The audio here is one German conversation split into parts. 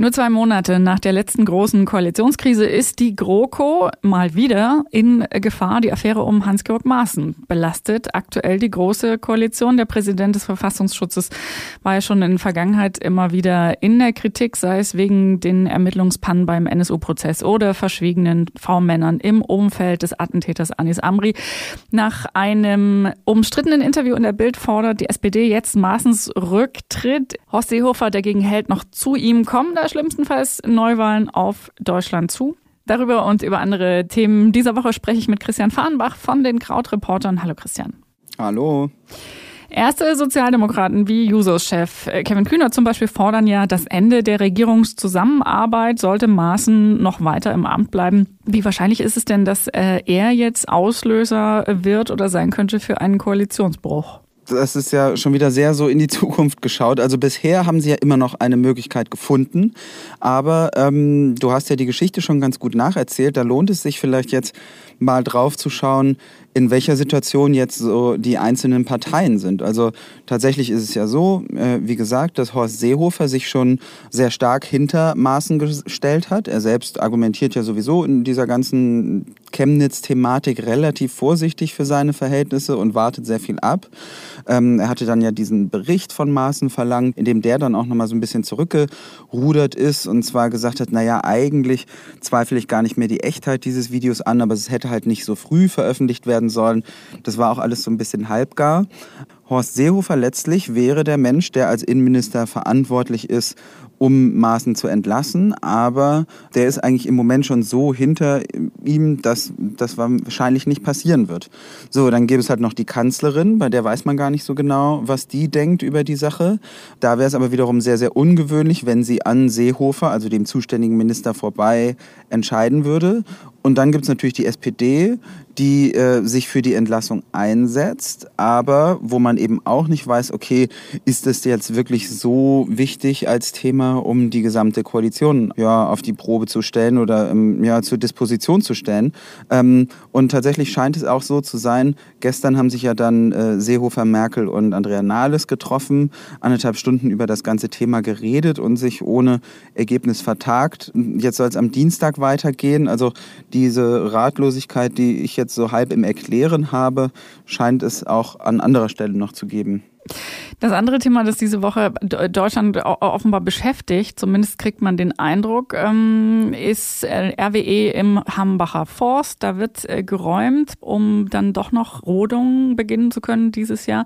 Nur zwei Monate nach der letzten großen Koalitionskrise ist die GroKo mal wieder in Gefahr. Die Affäre um Hans-Georg Maaßen belastet aktuell die große Koalition. Der Präsident des Verfassungsschutzes war ja schon in der Vergangenheit immer wieder in der Kritik, sei es wegen den Ermittlungspannen beim NSU-Prozess oder verschwiegenen V-Männern im Umfeld des Attentäters Anis Amri. Nach einem umstrittenen Interview in der Bild fordert die SPD jetzt Maaßens Rücktritt. Horst Seehofer dagegen hält noch zu ihm schlimmstenfalls Neuwahlen auf Deutschland zu. Darüber und über andere Themen dieser Woche spreche ich mit Christian Fahrenbach von den Krautreportern. Hallo Christian. Hallo. Erste Sozialdemokraten wie Jusos-Chef äh, Kevin Kühner zum Beispiel fordern ja das Ende der Regierungszusammenarbeit, sollte Maaßen noch weiter im Amt bleiben. Wie wahrscheinlich ist es denn, dass äh, er jetzt Auslöser wird oder sein könnte für einen Koalitionsbruch? Das ist ja schon wieder sehr so in die Zukunft geschaut. Also bisher haben sie ja immer noch eine Möglichkeit gefunden. Aber ähm, du hast ja die Geschichte schon ganz gut nacherzählt. Da lohnt es sich vielleicht jetzt mal drauf zu schauen, in welcher Situation jetzt so die einzelnen Parteien sind. Also tatsächlich ist es ja so, äh, wie gesagt, dass Horst Seehofer sich schon sehr stark hinter Maßen gestellt hat. Er selbst argumentiert ja sowieso in dieser ganzen Chemnitz-Thematik relativ vorsichtig für seine Verhältnisse und wartet sehr viel ab. Ähm, er hatte dann ja diesen Bericht von Maaßen verlangt, in dem der dann auch nochmal so ein bisschen zurückgerudert ist und zwar gesagt hat, naja, eigentlich zweifle ich gar nicht mehr die Echtheit dieses Videos an, aber es hätte halt nicht so früh veröffentlicht werden sollen. Das war auch alles so ein bisschen halbgar. Horst Seehofer letztlich wäre der Mensch, der als Innenminister verantwortlich ist, um Maaßen zu entlassen. Aber der ist eigentlich im Moment schon so hinter ihm, dass das wahrscheinlich nicht passieren wird. So, dann gäbe es halt noch die Kanzlerin, bei der weiß man gar nicht so genau, was die denkt über die Sache. Da wäre es aber wiederum sehr, sehr ungewöhnlich, wenn sie an Seehofer, also dem zuständigen Minister, vorbei entscheiden würde. Und dann gibt es natürlich die SPD, die äh, sich für die Entlassung einsetzt, aber wo man eben auch nicht weiß, okay, ist das jetzt wirklich so wichtig als Thema, um die gesamte Koalition ja, auf die Probe zu stellen oder ähm, ja, zur Disposition zu stellen. Ähm, und tatsächlich scheint es auch so zu sein, gestern haben sich ja dann äh, Seehofer, Merkel und Andrea Nahles getroffen, anderthalb Stunden über das ganze Thema geredet und sich ohne Ergebnis vertagt. Jetzt soll es am Dienstag weitergehen. Also diese Ratlosigkeit, die ich jetzt so halb im Erklären habe, scheint es auch an anderer Stelle noch zu geben. Das andere Thema, das diese Woche Deutschland offenbar beschäftigt, zumindest kriegt man den Eindruck, ähm, ist äh, RWE im Hambacher Forst. Da wird äh, geräumt, um dann doch noch Rodungen beginnen zu können dieses Jahr,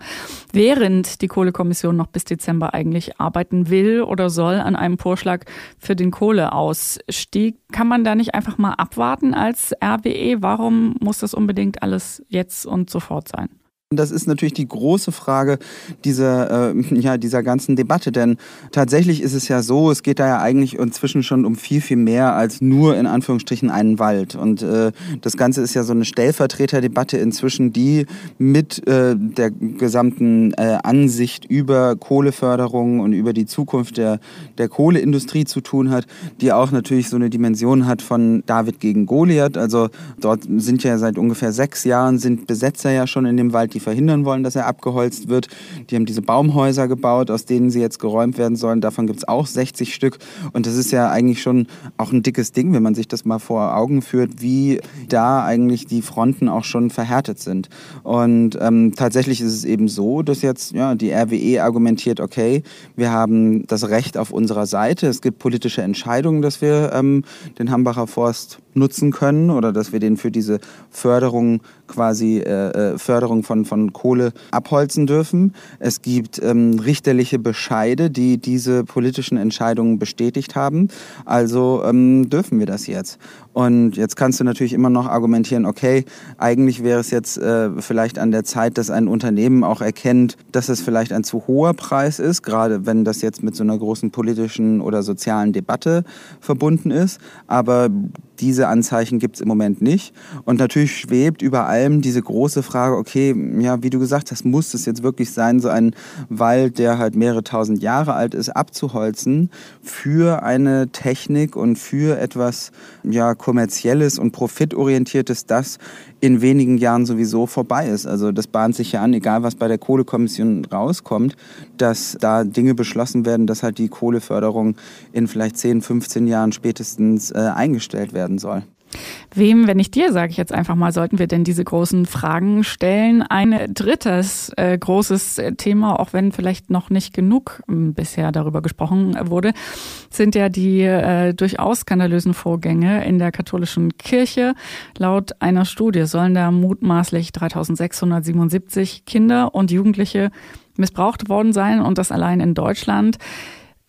während die Kohlekommission noch bis Dezember eigentlich arbeiten will oder soll an einem Vorschlag für den Kohleausstieg. Kann man da nicht einfach mal abwarten als RWE? Warum muss das unbedingt alles jetzt und sofort sein? Das ist natürlich die große Frage dieser, äh, ja, dieser ganzen Debatte, denn tatsächlich ist es ja so, es geht da ja eigentlich inzwischen schon um viel, viel mehr als nur in Anführungsstrichen einen Wald. Und äh, das Ganze ist ja so eine Stellvertreterdebatte inzwischen, die mit äh, der gesamten äh, Ansicht über Kohleförderung und über die Zukunft der, der Kohleindustrie zu tun hat, die auch natürlich so eine Dimension hat von David gegen Goliath. Also dort sind ja seit ungefähr sechs Jahren sind Besetzer ja schon in dem Wald, die verhindern wollen, dass er abgeholzt wird. Die haben diese Baumhäuser gebaut, aus denen sie jetzt geräumt werden sollen. Davon gibt es auch 60 Stück. Und das ist ja eigentlich schon auch ein dickes Ding, wenn man sich das mal vor Augen führt, wie da eigentlich die Fronten auch schon verhärtet sind. Und ähm, tatsächlich ist es eben so, dass jetzt ja, die RWE argumentiert, okay, wir haben das Recht auf unserer Seite. Es gibt politische Entscheidungen, dass wir ähm, den Hambacher Forst nutzen können oder dass wir den für diese Förderung quasi äh, äh, Förderung von, von Kohle abholzen dürfen. Es gibt ähm, richterliche Bescheide, die diese politischen Entscheidungen bestätigt haben. Also ähm, dürfen wir das jetzt. Und jetzt kannst du natürlich immer noch argumentieren, okay, eigentlich wäre es jetzt äh, vielleicht an der Zeit, dass ein Unternehmen auch erkennt, dass es vielleicht ein zu hoher Preis ist, gerade wenn das jetzt mit so einer großen politischen oder sozialen Debatte verbunden ist. Aber Diese Anzeichen gibt es im Moment nicht. Und natürlich schwebt über allem diese große Frage, okay, ja, wie du gesagt hast, muss es jetzt wirklich sein, so einen Wald, der halt mehrere tausend Jahre alt ist, abzuholzen für eine Technik und für etwas ja, kommerzielles und profitorientiertes, das in wenigen Jahren sowieso vorbei ist. Also das bahnt sich ja an, egal was bei der Kohlekommission rauskommt, dass da Dinge beschlossen werden, dass halt die Kohleförderung in vielleicht 10, 15 Jahren spätestens äh, eingestellt werden soll. Wem, wenn ich dir, sage ich jetzt einfach mal, sollten wir denn diese großen Fragen stellen? Ein drittes äh, großes Thema, auch wenn vielleicht noch nicht genug äh, bisher darüber gesprochen wurde, sind ja die äh, durchaus skandalösen Vorgänge in der katholischen Kirche. Laut einer Studie sollen da mutmaßlich 3677 Kinder und Jugendliche missbraucht worden sein und das allein in Deutschland.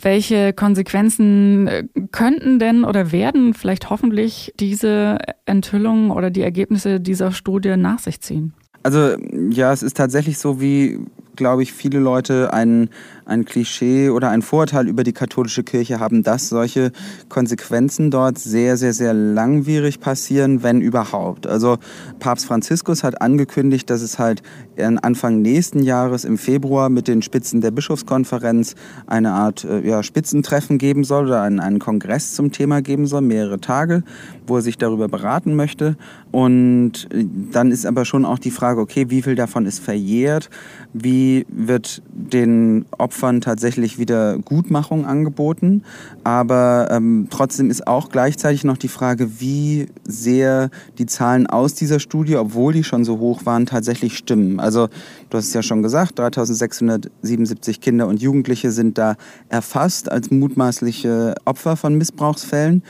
Welche Konsequenzen äh, könnten denn oder werden vielleicht hoffentlich diese Enthüllungen oder die Ergebnisse dieser Studie nach sich ziehen? Also ja, es ist tatsächlich so, wie, glaube ich, viele Leute einen ein Klischee oder ein Vorurteil über die katholische Kirche haben, dass solche Konsequenzen dort sehr, sehr, sehr langwierig passieren, wenn überhaupt. Also Papst Franziskus hat angekündigt, dass es halt Anfang nächsten Jahres im Februar mit den Spitzen der Bischofskonferenz eine Art äh, ja, Spitzentreffen geben soll oder einen, einen Kongress zum Thema geben soll, mehrere Tage, wo er sich darüber beraten möchte. Und äh, dann ist aber schon auch die Frage, okay, wie viel davon ist verjährt? Wie wird den Opfern Opfern tatsächlich wieder Gutmachung angeboten. Aber ähm, trotzdem ist auch gleichzeitig noch die Frage, wie sehr die Zahlen aus dieser Studie, obwohl die schon so hoch waren, tatsächlich stimmen. Also du hast es ja schon gesagt, 3677 Kinder und Jugendliche sind da erfasst als mutmaßliche Opfer von Missbrauchsfällen.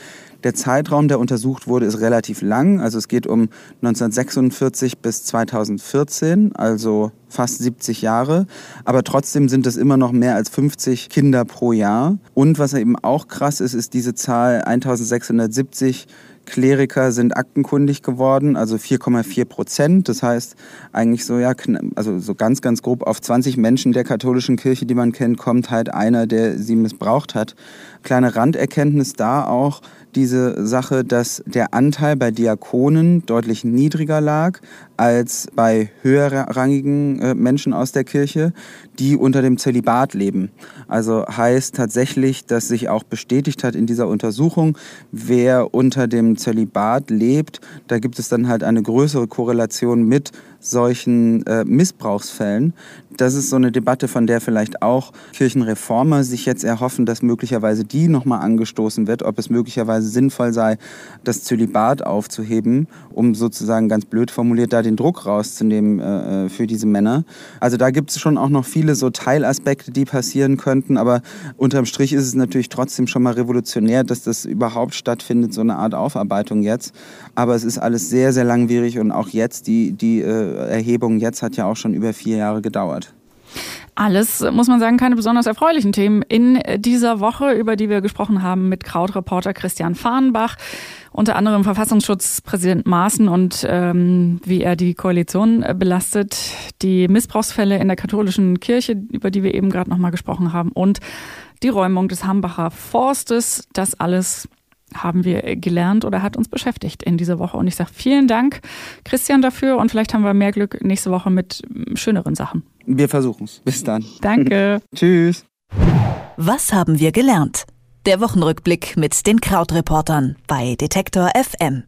Der Zeitraum, der untersucht wurde, ist relativ lang. Also es geht um 1946 bis 2014, also fast 70 Jahre. Aber trotzdem sind es immer noch mehr als 50 Kinder pro Jahr. Und was eben auch krass ist, ist diese Zahl 1670 Kleriker sind aktenkundig geworden, also 4,4 Prozent. Das heißt eigentlich so, ja, also so ganz, ganz grob auf 20 Menschen der katholischen Kirche, die man kennt, kommt halt einer, der sie missbraucht hat. Kleine Randerkenntnis da auch, diese Sache, dass der Anteil bei Diakonen deutlich niedriger lag als bei höherrangigen äh, Menschen aus der Kirche, die unter dem Zölibat leben. Also heißt tatsächlich, dass sich auch bestätigt hat in dieser Untersuchung, wer unter dem Zölibat lebt, da gibt es dann halt eine größere Korrelation mit solchen äh, Missbrauchsfällen. Das ist so eine Debatte, von der vielleicht auch Kirchenreformer sich jetzt erhoffen, dass möglicherweise die nochmal angestoßen wird, ob es möglicherweise sinnvoll sei, das Zölibat aufzuheben, um sozusagen ganz blöd formuliert da den Druck rauszunehmen äh, äh für diese Männer. Also da gibt es schon auch noch viele so Teilaspekte, die passieren könnten, aber unterm Strich ist es natürlich trotzdem schon mal revolutionär, dass das überhaupt stattfindet, so eine Art Aufarbeitung jetzt. Aber es ist alles sehr, sehr langwierig und auch jetzt die, die äh, Erhebung jetzt hat ja auch schon über vier Jahre gedauert. Alles, muss man sagen, keine besonders erfreulichen Themen in dieser Woche, über die wir gesprochen haben mit Krautreporter Christian Fahrenbach, unter anderem Verfassungsschutzpräsident Maaßen und ähm, wie er die Koalition belastet, die Missbrauchsfälle in der katholischen Kirche, über die wir eben gerade nochmal gesprochen haben, und die Räumung des Hambacher Forstes. Das alles haben wir gelernt oder hat uns beschäftigt in dieser Woche. Und ich sage vielen Dank, Christian, dafür. Und vielleicht haben wir mehr Glück nächste Woche mit schöneren Sachen. Wir versuchen es. Bis dann. Danke. Tschüss. Was haben wir gelernt? Der Wochenrückblick mit den Krautreportern bei Detektor FM.